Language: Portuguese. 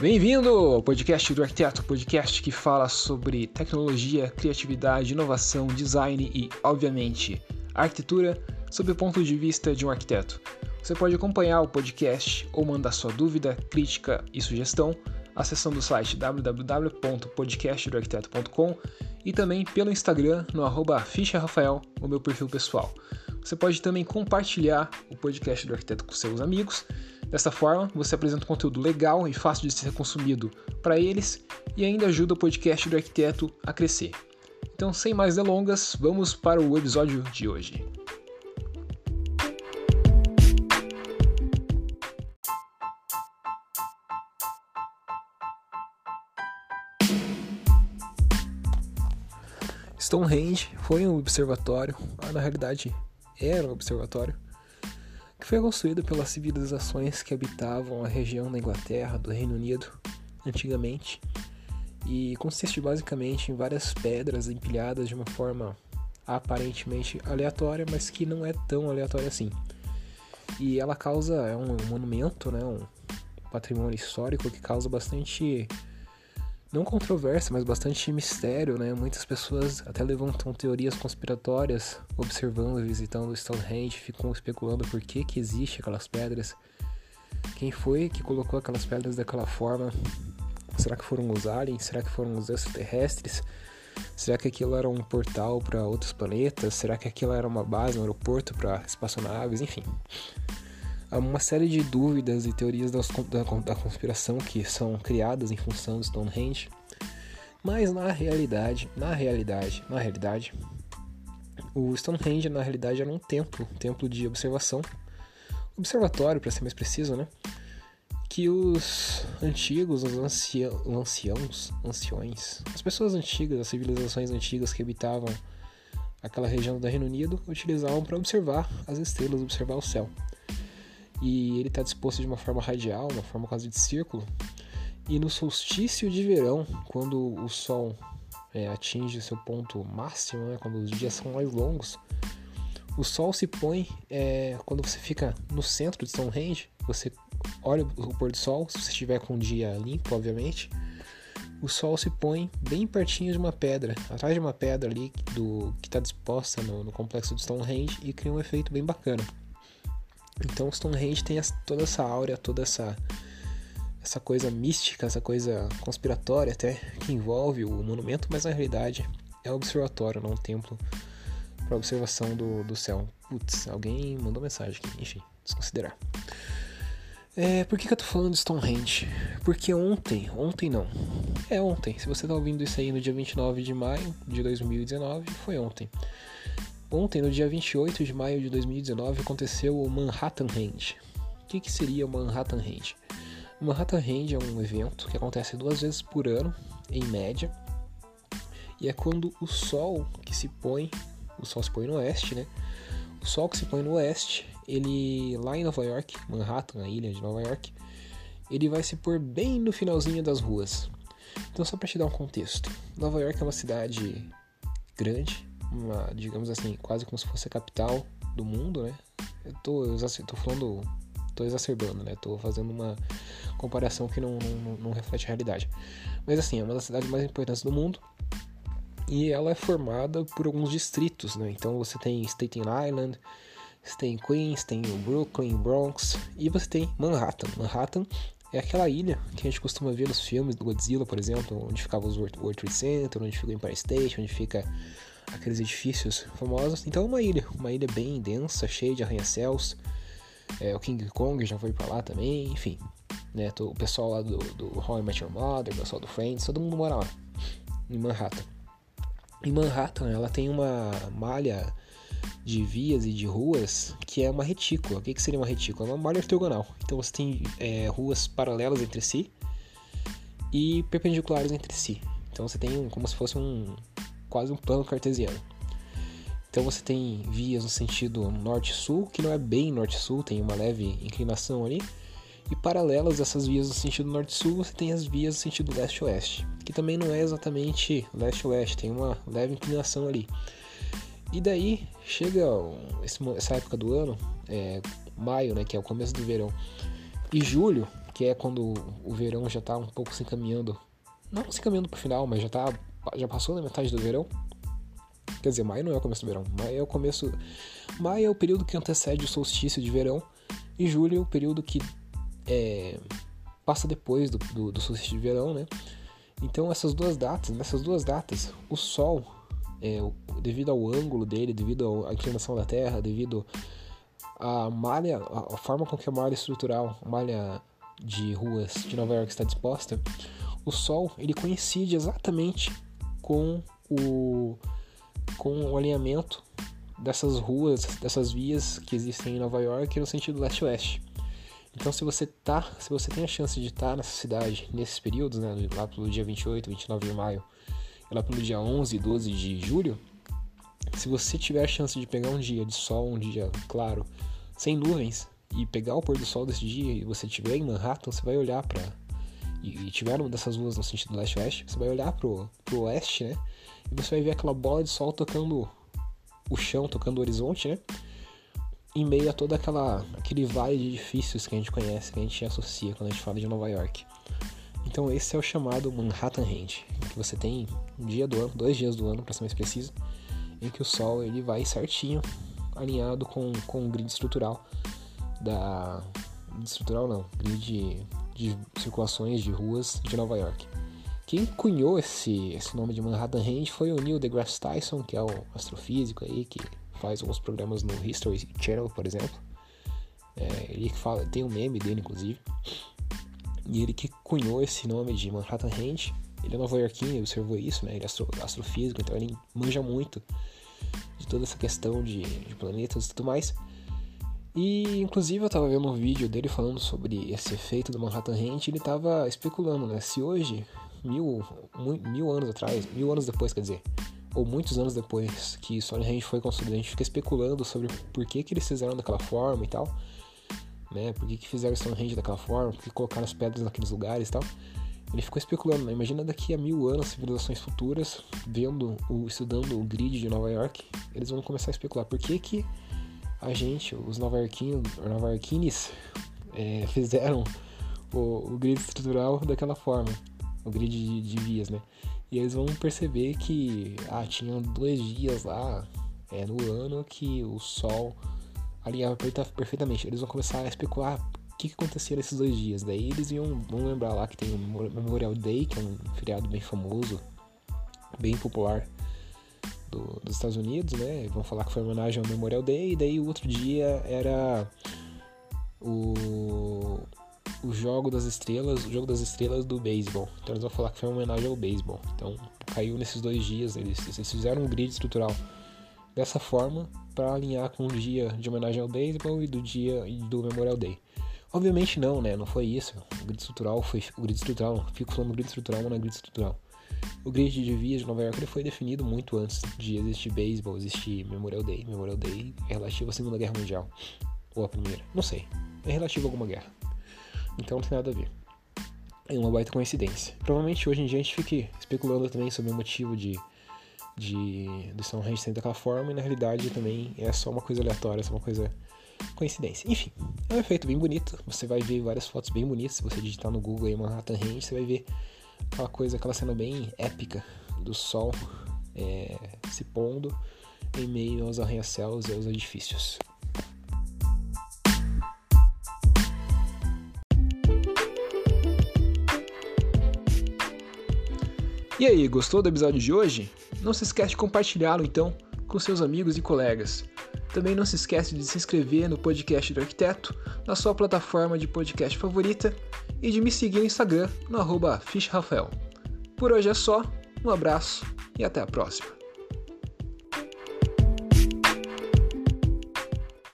Bem-vindo ao podcast do Arquiteto, podcast que fala sobre tecnologia, criatividade, inovação, design e, obviamente, arquitetura sob o ponto de vista de um arquiteto. Você pode acompanhar o podcast ou mandar sua dúvida, crítica e sugestão acessando o site www.podcastdoarquiteto.com e também pelo Instagram no arroba Rafael, o meu perfil pessoal. Você pode também compartilhar o podcast do arquiteto com seus amigos. Dessa forma, você apresenta um conteúdo legal e fácil de ser consumido para eles e ainda ajuda o podcast do arquiteto a crescer. Então, sem mais delongas, vamos para o episódio de hoje. Stonehenge foi um observatório, ah, na realidade era um observatório, foi construído pelas civilizações que habitavam a região da Inglaterra, do Reino Unido, antigamente, e consiste basicamente em várias pedras empilhadas de uma forma aparentemente aleatória, mas que não é tão aleatória assim. E ela causa, é um monumento, né, um patrimônio histórico que causa bastante não controvérsia, mas bastante mistério, né? Muitas pessoas até levantam teorias conspiratórias observando, visitando Stonehenge, ficam especulando por que que existe aquelas pedras, quem foi que colocou aquelas pedras daquela forma, será que foram os aliens, será que foram os extraterrestres, será que aquilo era um portal para outros planetas, será que aquilo era uma base, um aeroporto para espaçonaves, enfim há uma série de dúvidas e teorias da, da, conspiração que são criadas em função do Stonehenge, mas na realidade, na realidade, na realidade, o Stonehenge na realidade era um templo, um templo de observação, observatório para ser mais preciso, né? Que os antigos, os anciãos, anciãos, anciões, as pessoas antigas, as civilizações antigas que habitavam aquela região do Reino Unido utilizavam para observar as estrelas, observar o céu e ele está disposto de uma forma radial, uma forma quase de círculo. E no solstício de verão, quando o Sol é, atinge seu ponto máximo, né, quando os dias são mais longos, o Sol se põe é, quando você fica no centro de Stonehenge, você olha o pôr do Sol, se você estiver com um dia limpo, obviamente, o Sol se põe bem pertinho de uma pedra, atrás de uma pedra ali do que está disposta no, no complexo de Stonehenge e cria um efeito bem bacana. Então Stonehenge tem toda essa áurea, toda essa essa coisa mística, essa coisa conspiratória até que envolve o monumento, mas na realidade é um observatório, não um templo para observação do, do céu. Putz, alguém mandou mensagem aqui, enfim, desconsiderar. É, por que, que eu tô falando de Stonehenge? Porque ontem, ontem não, é ontem, se você tá ouvindo isso aí no dia 29 de maio de 2019, foi ontem. Ontem, no dia 28 de maio de 2019, aconteceu o Manhattan Hand. O que, que seria o Manhattan Hand? O Manhattan Hand é um evento que acontece duas vezes por ano, em média, e é quando o sol que se põe, o sol se põe no oeste, né? O sol que se põe no oeste, ele lá em Nova York, Manhattan, a ilha de Nova York, ele vai se pôr bem no finalzinho das ruas. Então, só para te dar um contexto, Nova York é uma cidade grande, uma, digamos assim, quase como se fosse a capital do mundo, né? Eu tô, eu tô falando, tô exacerbando, né? Tô fazendo uma comparação que não, não, não reflete a realidade. Mas assim, é uma das cidades mais importantes do mundo e ela é formada por alguns distritos, né? Então você tem Staten Island, você tem Queens, tem o Brooklyn, Bronx e você tem Manhattan. Manhattan é aquela ilha que a gente costuma ver nos filmes do Godzilla, por exemplo, onde ficava os World Trade Center, onde fica o Empire State, onde fica aqueles edifícios famosos. Então é uma ilha, uma ilha bem densa, cheia de arranha-céus. É, o King Kong já foi para lá também, enfim. Né, o pessoal lá do, do How I Met Your Mother, o pessoal do Friends, todo mundo mora lá, em Manhattan. Em Manhattan, ela tem uma malha de vias e de ruas que é uma retícula. O que, que seria uma retícula? É uma malha ortogonal. Então você tem é, ruas paralelas entre si e perpendiculares entre si. Então você tem como se fosse um, quase um plano cartesiano. Então você tem vias no sentido norte-sul, que não é bem norte-sul, tem uma leve inclinação ali. E paralelas a essas vias no sentido norte-sul, você tem as vias no sentido leste-oeste, que também não é exatamente leste-oeste, tem uma leve inclinação ali. E daí chega essa época do ano, é, maio, né, que é o começo do verão, E julho, que é quando o verão já tá um pouco se encaminhando, não se encaminhando pro final, mas já tá já passou da metade do verão. Quer dizer, maio não é o começo do verão, maio é o começo, maio é o período que antecede o solstício de verão e julho é o período que é, passa depois do, do, do solstício de verão, né? Então essas duas datas, nessas duas datas, o Sol, é, devido ao ângulo dele, devido à inclinação da Terra, devido à malha, a forma com que a malha estrutural, a malha de ruas de Nova York está disposta, o Sol ele coincide exatamente com o com o alinhamento dessas ruas, dessas vias que existem em Nova York no sentido leste-oeste. Então, se você tá, se você tem a chance de estar tá nessa cidade nesses períodos, né, lá pelo dia 28, 29 de maio, lá pelo dia 11 e 12 de julho, se você tiver a chance de pegar um dia de sol, um dia claro, sem nuvens, e pegar o pôr do sol desse dia e você estiver em Manhattan, você vai olhar para e, tiver uma dessas ruas no sentido leste-oeste, você vai olhar pro, pro oeste, né? E você vai ver aquela bola de sol tocando o chão, tocando o horizonte, né? em meio a todo aquela, aquele vale de edifícios que a gente conhece, que a gente associa quando a gente fala de Nova York. Então esse é o chamado Manhattan Range, que você tem um dia do ano, dois dias do ano, para ser mais preciso, em que o Sol ele vai certinho, alinhado com, com o grid estrutural da estrutural não, grid de, circulações de ruas de Nova York. Quem cunhou esse, esse nome de Manhattan Range foi o Neil deGrasse Tyson, que é o astrofísico aí que faz alguns programas no History Channel, por exemplo. É, ele fala, tem um meme dele, inclusive. E ele que cunhou esse nome de Manhattan Range. Ele é nova-iorquino, observou isso, né? Ele é astro, astrofísico, então ele manja muito de toda essa questão de, de planetas e tudo mais. E inclusive eu tava vendo um vídeo dele falando sobre esse efeito do Manhattan Range, ele tava especulando, né? Se hoje, mil, mil anos atrás, mil anos depois, quer dizer, ou muitos anos depois que Stonehenge foi construído, a gente fica especulando sobre por que, que eles fizeram daquela forma e tal, né? Por que, que fizeram Stonehenge daquela forma, por que colocaram as pedras naqueles lugares e tal. Ele ficou especulando, né? Imagina daqui a mil anos, civilizações futuras, vendo, o, estudando o grid de Nova York, eles vão começar a especular por que que a gente, os nova-iorquinos, nova é, fizeram o, o, grid estrutural daquela forma, o grid de, de vias, né? E eles vão perceber que ah, tinham dois dias lá é, no ano que o Sol alinhava perfeitamente. Eles vão começar a especular o que, que acontecia nesses dois dias. Daí eles iam, vão lembrar lá que tem o Memorial Day, que é um feriado bem famoso, bem popular do, dos Estados Unidos, né? Vão falar que foi homenagem ao Memorial Day, e daí o outro dia era o o jogo das estrelas, o jogo das estrelas do beisebol. Então eles vão falar que foi homenagem ao beisebol. Então caiu nesses dois dias, eles, eles fizeram um grid estrutural dessa forma para alinhar com o dia de homenagem ao beisebol e do dia do Memorial Day. Obviamente não, né? Não foi isso. O grid estrutural foi o grid estrutural, fico falando grid estrutural, mas não é grid estrutural. O grid de vias de Nova York foi definido muito antes de existir beisebol, existir Memorial Day. Memorial Day é relativo à Segunda Guerra Mundial ou à Primeira, não sei. É relativo a alguma guerra. Então não tem nada a ver. É uma baita coincidência. Provavelmente hoje em dia a gente fique especulando também sobre o motivo de, de do Stonehenge ser daquela forma, e na realidade também é só uma coisa aleatória, é só uma coisa coincidência. Enfim, é um efeito bem bonito. Você vai ver várias fotos bem bonitas. Se você digitar no Google aí Manhattan Range, você vai ver aquela coisa, aquela cena bem épica do sol é, se pondo em meio aos arranha-céus e aos edifícios. E aí, gostou do episódio de hoje? Não se esquece de compartilhá-lo então com seus amigos e colegas. Também não se esquece de se inscrever no podcast do arquiteto na sua plataforma de podcast favorita e de me seguir no Instagram no arroba Por hoje é só, um abraço e até a próxima.